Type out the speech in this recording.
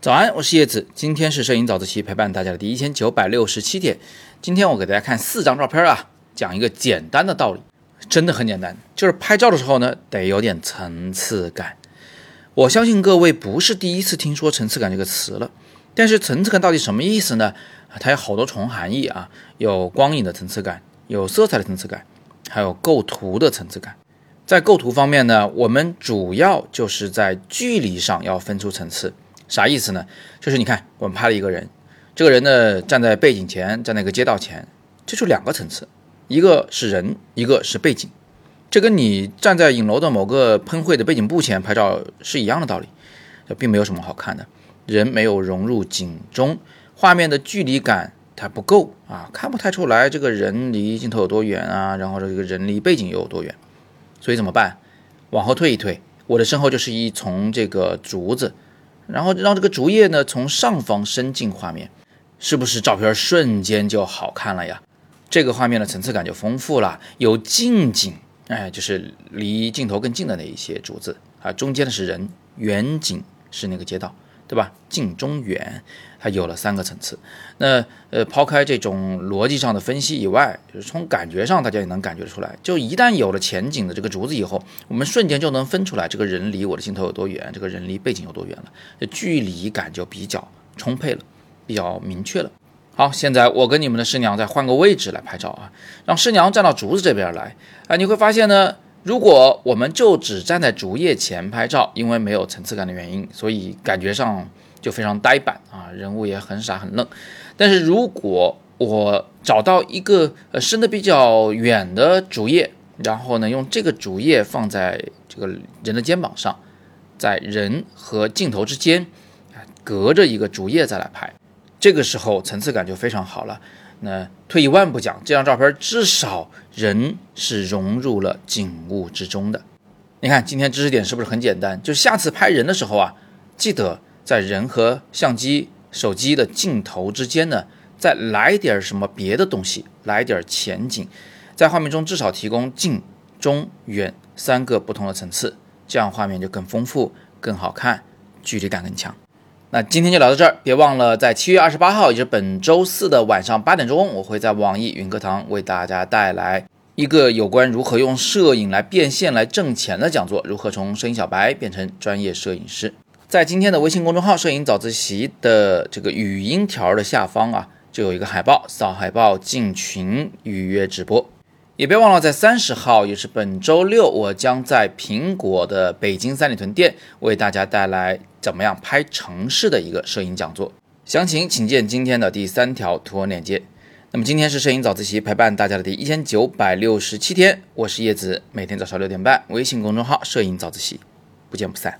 早安，我是叶子，今天是摄影早自习陪伴大家的第一千九百六十七天。今天我给大家看四张照片啊，讲一个简单的道理，真的很简单，就是拍照的时候呢，得有点层次感。我相信各位不是第一次听说层次感这个词了，但是层次感到底什么意思呢？它有好多重含义啊，有光影的层次感，有色彩的层次感，还有构图的层次感。在构图方面呢，我们主要就是在距离上要分出层次。啥意思呢？就是你看，我们拍了一个人，这个人呢站在背景前，站在一个街道前，这就两个层次，一个是人，一个是背景，这跟你站在影楼的某个喷绘的背景布前拍照是一样的道理，这并没有什么好看的，人没有融入景中，画面的距离感它不够啊，看不太出来这个人离镜头有多远啊，然后这个人离背景又有多远，所以怎么办？往后退一退，我的身后就是一丛这个竹子。然后让这个竹叶呢从上方伸进画面，是不是照片瞬间就好看了呀？这个画面的层次感就丰富了，有近景，哎，就是离镜头更近的那一些竹子啊，中间的是人，远景是那个街道。对吧？近中远，它有了三个层次。那呃，抛开这种逻辑上的分析以外，就是从感觉上，大家也能感觉出来。就一旦有了前景的这个竹子以后，我们瞬间就能分出来，这个人离我的镜头有多远，这个人离背景有多远了，这距离感就比较充沛了，比较明确了。好，现在我跟你们的师娘再换个位置来拍照啊，让师娘站到竹子这边来啊，你会发现呢。如果我们就只站在竹叶前拍照，因为没有层次感的原因，所以感觉上就非常呆板啊，人物也很傻很愣。但是如果我找到一个呃伸的比较远的竹叶，然后呢用这个竹叶放在这个人的肩膀上，在人和镜头之间啊隔着一个竹叶再来拍，这个时候层次感就非常好了。那退一万步讲，这张照片至少人是融入了景物之中的。你看，今天知识点是不是很简单？就下次拍人的时候啊，记得在人和相机、手机的镜头之间呢，再来点什么别的东西，来点前景，在画面中至少提供近、中、远三个不同的层次，这样画面就更丰富、更好看，距离感更强。那今天就聊到这儿，别忘了在七月二十八号，也就是本周四的晚上八点钟，我会在网易云课堂为大家带来一个有关如何用摄影来变现、来挣钱的讲座，如何从摄影小白变成专业摄影师。在今天的微信公众号“摄影早自习”的这个语音条的下方啊，就有一个海报，扫海报进群预约直播。也别忘了，在三十号，也是本周六，我将在苹果的北京三里屯店为大家带来怎么样拍城市的一个摄影讲座。详情请见今天的第三条图文链接。那么今天是摄影早自习陪伴大家的第一千九百六十七天，我是叶子，每天早上六点半，微信公众号“摄影早自习”，不见不散。